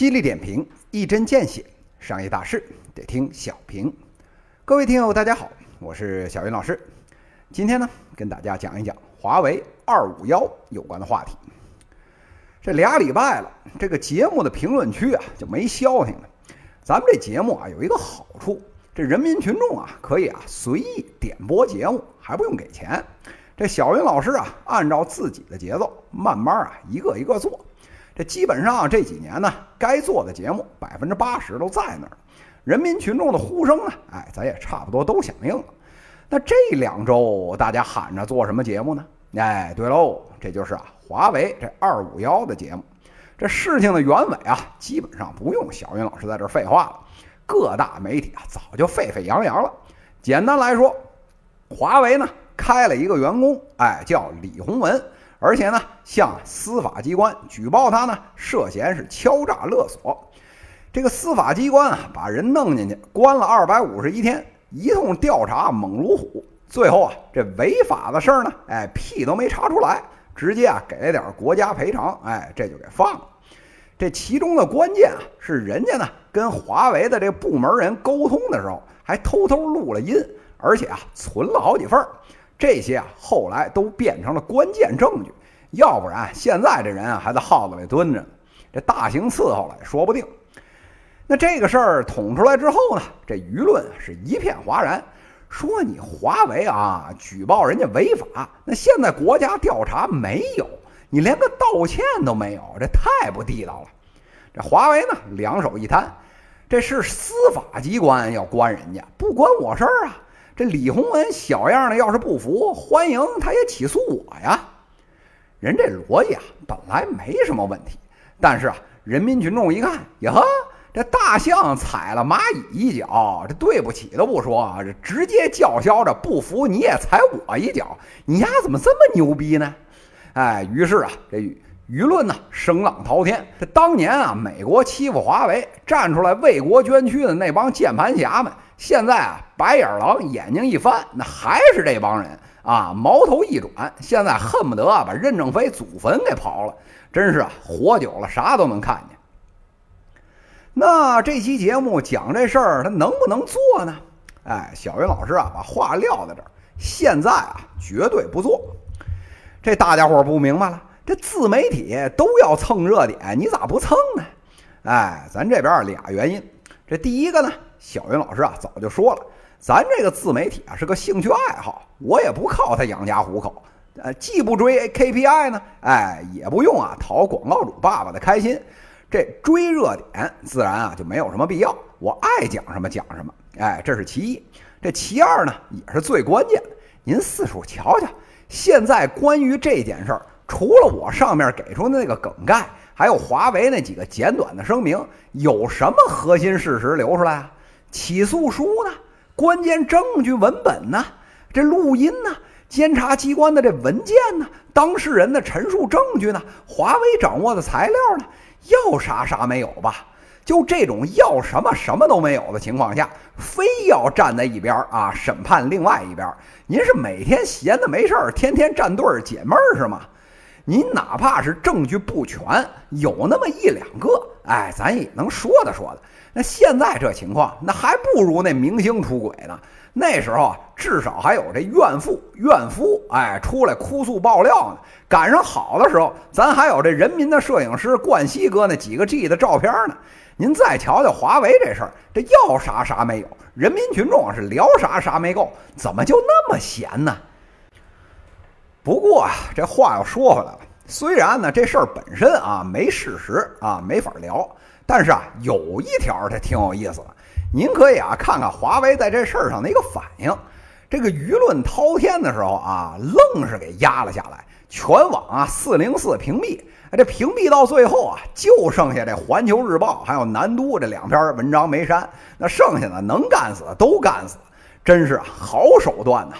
犀利点评，一针见血，商业大事得听小平。各位听友，大家好，我是小云老师。今天呢，跟大家讲一讲华为二五幺有关的话题。这俩礼拜了，这个节目的评论区啊就没消停了。咱们这节目啊有一个好处，这人民群众啊可以啊随意点播节目，还不用给钱。这小云老师啊，按照自己的节奏，慢慢啊一个一个做。这基本上这几年呢，该做的节目百分之八十都在那儿，人民群众的呼声呢，哎，咱也差不多都响应了。那这两周大家喊着做什么节目呢？哎，对喽，这就是啊华为这二五幺的节目。这事情的原委啊，基本上不用小云老师在这废话了，各大媒体啊早就沸沸扬扬了。简单来说，华为呢。开了一个员工，哎，叫李洪文，而且呢，向司法机关举报他呢，涉嫌是敲诈勒索。这个司法机关啊，把人弄进去，关了二百五十一天，一通调查猛如虎，最后啊，这违法的事儿呢，哎，屁都没查出来，直接啊，给了点国家赔偿，哎，这就给放了。这其中的关键啊，是人家呢跟华为的这部门人沟通的时候，还偷偷录了音，而且啊，存了好几份儿。这些啊，后来都变成了关键证据，要不然现在这人啊还在耗子里蹲着呢，这大刑伺候了也说不定。那这个事儿捅出来之后呢，这舆论是一片哗然，说你华为啊举报人家违法，那现在国家调查没有，你连个道歉都没有，这太不地道了。这华为呢两手一摊，这是司法机关要关人家，不关我事儿啊。这李洪文小样的，要是不服，欢迎他也起诉我呀。人这逻辑啊，本来没什么问题，但是啊，人民群众一看，呀呵，这大象踩了蚂蚁一脚，这对不起都不说，这直接叫嚣着不服你也踩我一脚，你丫怎么这么牛逼呢？哎，于是啊，这舆论呢声浪滔天。这当年啊，美国欺负华为，站出来为国捐躯的那帮键盘侠们。现在啊，白眼狼眼睛一翻，那还是这帮人啊！矛头一转，现在恨不得啊把任正非祖坟给刨了。真是啊，活久了啥都能看见。那这期节目讲这事儿，他能不能做呢？哎，小云老师啊，把话撂在这儿，现在啊，绝对不做。这大家伙不明白了，这自媒体都要蹭热点，你咋不蹭呢？哎，咱这边俩原因，这第一个呢。小云老师啊，早就说了，咱这个自媒体啊是个兴趣爱好，我也不靠它养家糊口，呃，既不追 KPI 呢，哎，也不用啊讨广告主爸爸的开心，这追热点自然啊就没有什么必要，我爱讲什么讲什么，哎，这是其一，这其二呢也是最关键的，您四处瞧瞧，现在关于这件事儿，除了我上面给出的那个梗概，还有华为那几个简短的声明，有什么核心事实流出来啊？起诉书呢？关键证据文本呢？这录音呢？监察机关的这文件呢？当事人的陈述证据呢？华为掌握的材料呢？要啥啥没有吧？就这种要什么什么都没有的情况下，非要站在一边啊审判另外一边？您是每天闲的没事儿，天天站队解闷儿是吗？您哪怕是证据不全，有那么一两个，哎，咱也能说的说的。那现在这情况，那还不如那明星出轨呢。那时候啊，至少还有这怨妇、怨夫，哎，出来哭诉爆料呢。赶上好的时候，咱还有这人民的摄影师冠希哥那几个 G 的照片呢。您再瞧瞧华为这事儿，这要啥啥没有，人民群众是聊啥啥没够，怎么就那么闲呢？不过啊，这话又说回来了，虽然呢这事儿本身啊没事实啊没法聊。但是啊，有一条它挺有意思的，您可以啊看看华为在这事儿上的一个反应。这个舆论滔天的时候啊，愣是给压了下来，全网啊四零四屏蔽。这屏蔽到最后啊，就剩下这《环球日报》还有南都这两篇文章没删，那剩下的能干死的都干死，真是好手段呐！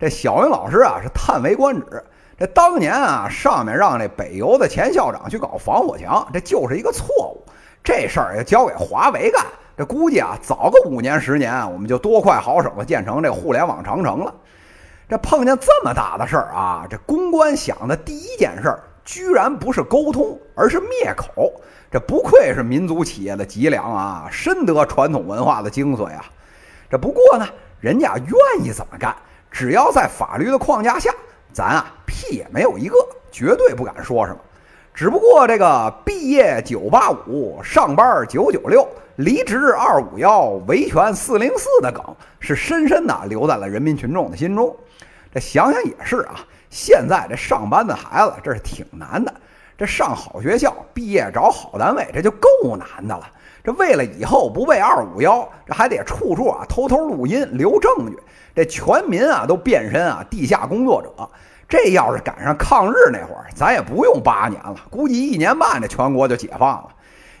这小云老师啊是叹为观止。这当年啊，上面让这北邮的前校长去搞防火墙，这就是一个错误。这事儿要交给华为干，这估计啊，早个五年十年，我们就多快好省的建成这互联网长城了。这碰见这么大的事儿啊，这公关想的第一件事儿，居然不是沟通，而是灭口。这不愧是民族企业的脊梁啊，深得传统文化的精髓啊。这不过呢，人家愿意怎么干，只要在法律的框架下，咱啊屁也没有一个，绝对不敢说什么。只不过这个毕业九八五，上班九九六，离职二五幺，维权四零四的梗，是深深的留在了人民群众的心中。这想想也是啊，现在这上班的孩子，这是挺难的。这上好学校，毕业找好单位，这就够难的了。这为了以后不被二五幺，这还得处处啊偷偷录音留证据。这全民啊都变身啊地下工作者。这要是赶上抗日那会儿，咱也不用八年了，估计一年半这全国就解放了。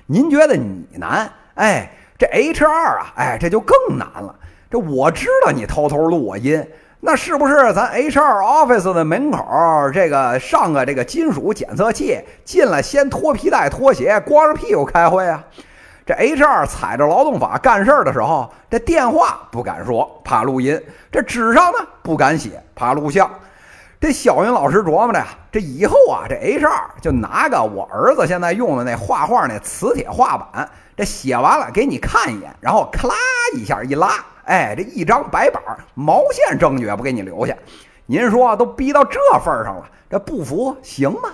您觉得你难？哎，这 H 二啊，哎，这就更难了。这我知道你偷偷录我音。那是不是咱 HR office 的门口这个上个这个金属检测器进来先脱皮带脱鞋光着屁股开会啊？这 HR 踩着劳动法干事儿的时候，这电话不敢说，怕录音；这纸上呢不敢写，怕录像。这小云老师琢磨着呀，这以后啊，这 HR 就拿个我儿子现在用的那画画那磁铁画板，这写完了给你看一眼，然后咔啦一下一拉。哎，这一张白板毛线证据也不给你留下，您说都逼到这份上了，这不服行吗？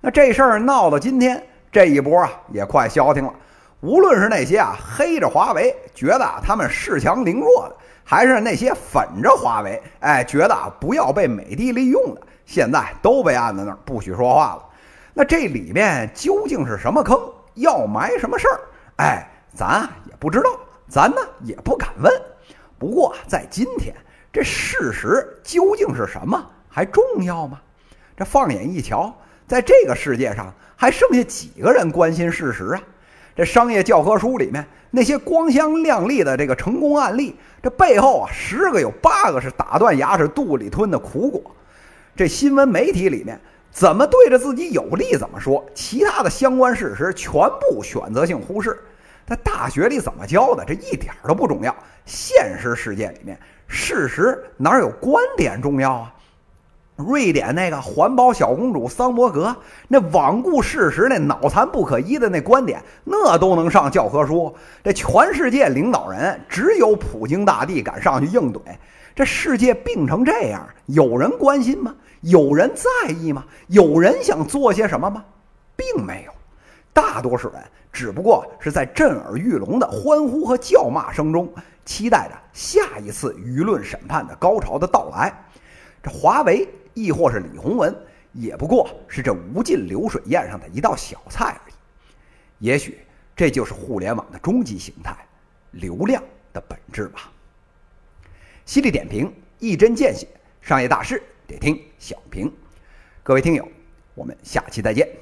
那这事儿闹到今天这一波啊，也快消停了。无论是那些啊黑着华为，觉得啊他们恃强凌弱的，还是那些粉着华为，哎，觉得啊不要被美帝利用的，现在都被按在那儿不许说话了。那这里面究竟是什么坑，要埋什么事儿？哎，咱也不知道。咱呢也不敢问，不过在今天，这事实究竟是什么还重要吗？这放眼一瞧，在这个世界上还剩下几个人关心事实啊？这商业教科书里面那些光鲜亮丽的这个成功案例，这背后啊十个有八个是打断牙齿肚里吞的苦果。这新闻媒体里面怎么对着自己有利怎么说，其他的相关事实全部选择性忽视。在大学里怎么教的，这一点都不重要。现实世界里面，事实哪有观点重要啊？瑞典那个环保小公主桑伯格，那罔顾事实、那脑残不可依的那观点，那都能上教科书。这全世界领导人，只有普京大帝敢上去硬怼。这世界病成这样，有人关心吗？有人在意吗？有人想做些什么吗？并没有。大多数人。只不过是在震耳欲聋的欢呼和叫骂声中，期待着下一次舆论审判的高潮的到来。这华为亦或是李洪文，也不过是这无尽流水宴上的一道小菜而已。也许这就是互联网的终极形态——流量的本质吧。犀利点评，一针见血，商业大事得听小平。各位听友，我们下期再见。